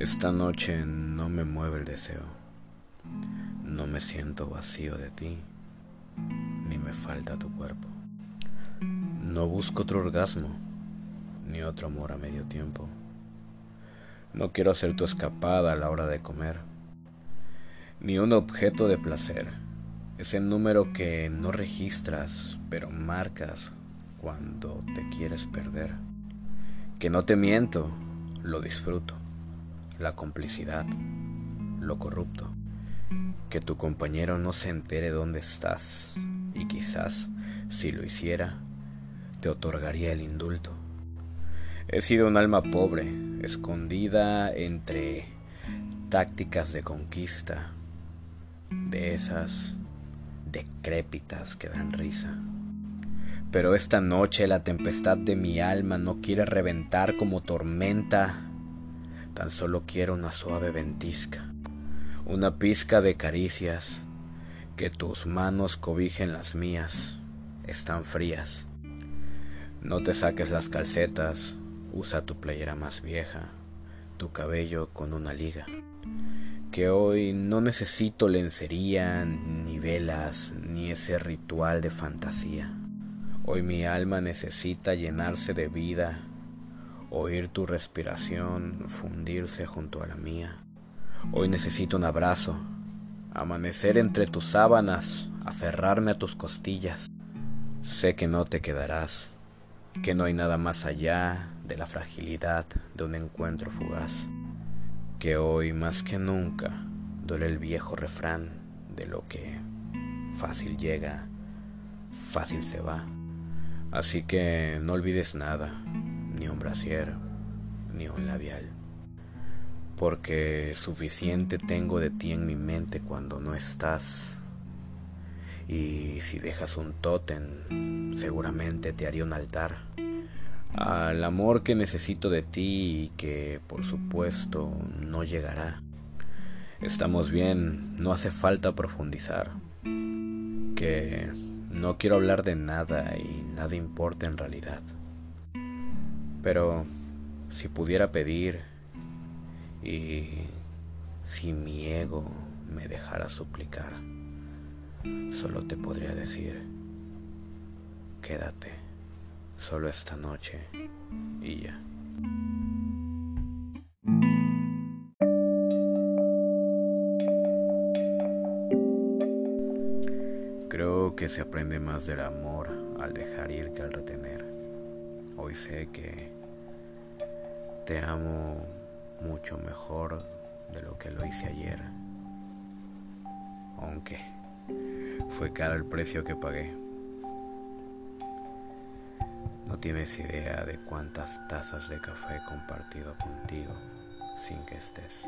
Esta noche no me mueve el deseo, no me siento vacío de ti, ni me falta tu cuerpo. No busco otro orgasmo, ni otro amor a medio tiempo. No quiero hacer tu escapada a la hora de comer, ni un objeto de placer, ese número que no registras, pero marcas cuando te quieres perder. Que no te miento, lo disfruto la complicidad, lo corrupto. Que tu compañero no se entere dónde estás y quizás, si lo hiciera, te otorgaría el indulto. He sido un alma pobre, escondida entre tácticas de conquista, de esas decrépitas que dan risa. Pero esta noche la tempestad de mi alma no quiere reventar como tormenta Tan solo quiero una suave ventisca, una pizca de caricias, que tus manos cobijen las mías, están frías. No te saques las calcetas, usa tu playera más vieja, tu cabello con una liga. Que hoy no necesito lencería, ni velas, ni ese ritual de fantasía. Hoy mi alma necesita llenarse de vida oír tu respiración fundirse junto a la mía. Hoy necesito un abrazo, amanecer entre tus sábanas, aferrarme a tus costillas. Sé que no te quedarás, que no hay nada más allá de la fragilidad de un encuentro fugaz, que hoy más que nunca duele el viejo refrán de lo que fácil llega, fácil se va. Así que no olvides nada, ni un brasier, ni un labial, porque suficiente tengo de ti en mi mente cuando no estás. Y si dejas un tótem, seguramente te haría un altar al amor que necesito de ti y que por supuesto no llegará. Estamos bien, no hace falta profundizar. Que no quiero hablar de nada y nada importa en realidad. Pero si pudiera pedir y si mi ego me dejara suplicar, solo te podría decir, quédate solo esta noche y ya. Creo que se aprende más del amor al dejar ir que al retener. Hoy sé que te amo mucho mejor de lo que lo hice ayer. Aunque fue caro el precio que pagué. No tienes idea de cuántas tazas de café he compartido contigo sin que estés.